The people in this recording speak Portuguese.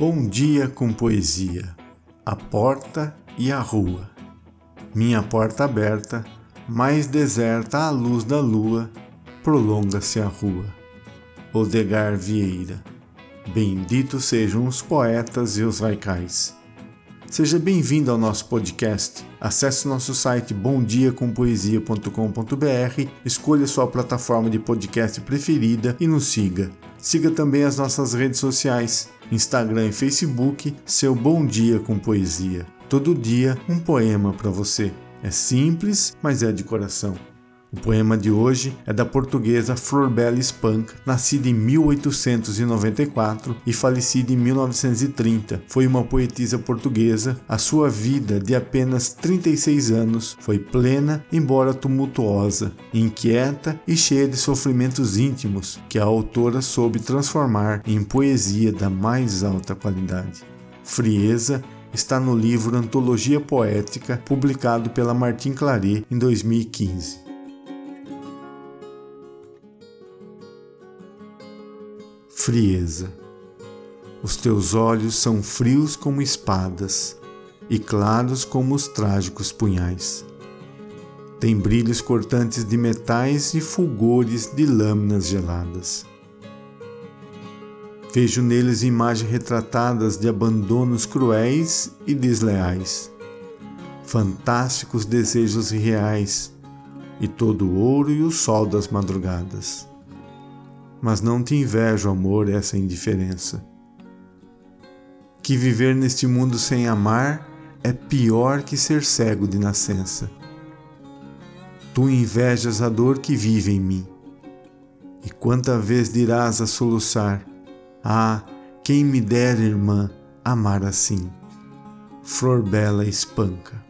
Bom dia com poesia, a porta e a rua. Minha porta aberta, mais deserta à luz da lua, prolonga-se a rua. Odegar Vieira. Benditos sejam os poetas e os raicais. Seja bem-vindo ao nosso podcast. Acesse nosso site bomdiacompoesia.com.br, escolha sua plataforma de podcast preferida e nos siga. Siga também as nossas redes sociais, Instagram e Facebook, seu Bom Dia com Poesia. Todo dia um poema para você. É simples, mas é de coração. O poema de hoje é da portuguesa Florbela Spunk, nascida em 1894 e falecida em 1930. Foi uma poetisa portuguesa. A sua vida, de apenas 36 anos, foi plena, embora tumultuosa, inquieta e cheia de sofrimentos íntimos que a autora soube transformar em poesia da mais alta qualidade. Frieza está no livro Antologia Poética, publicado pela Martin Claret em 2015. Frieza. Os teus olhos são frios como espadas e claros como os trágicos punhais. Tem brilhos cortantes de metais e fulgores de lâminas geladas. Vejo neles imagens retratadas de abandonos cruéis e desleais, fantásticos desejos reais e todo o ouro e o sol das madrugadas mas não te invejo, amor, essa indiferença. Que viver neste mundo sem amar é pior que ser cego de nascença. Tu invejas a dor que vive em mim. E quanta vez dirás a soluçar: Ah, quem me dera, irmã, amar assim. Flor bela espanca.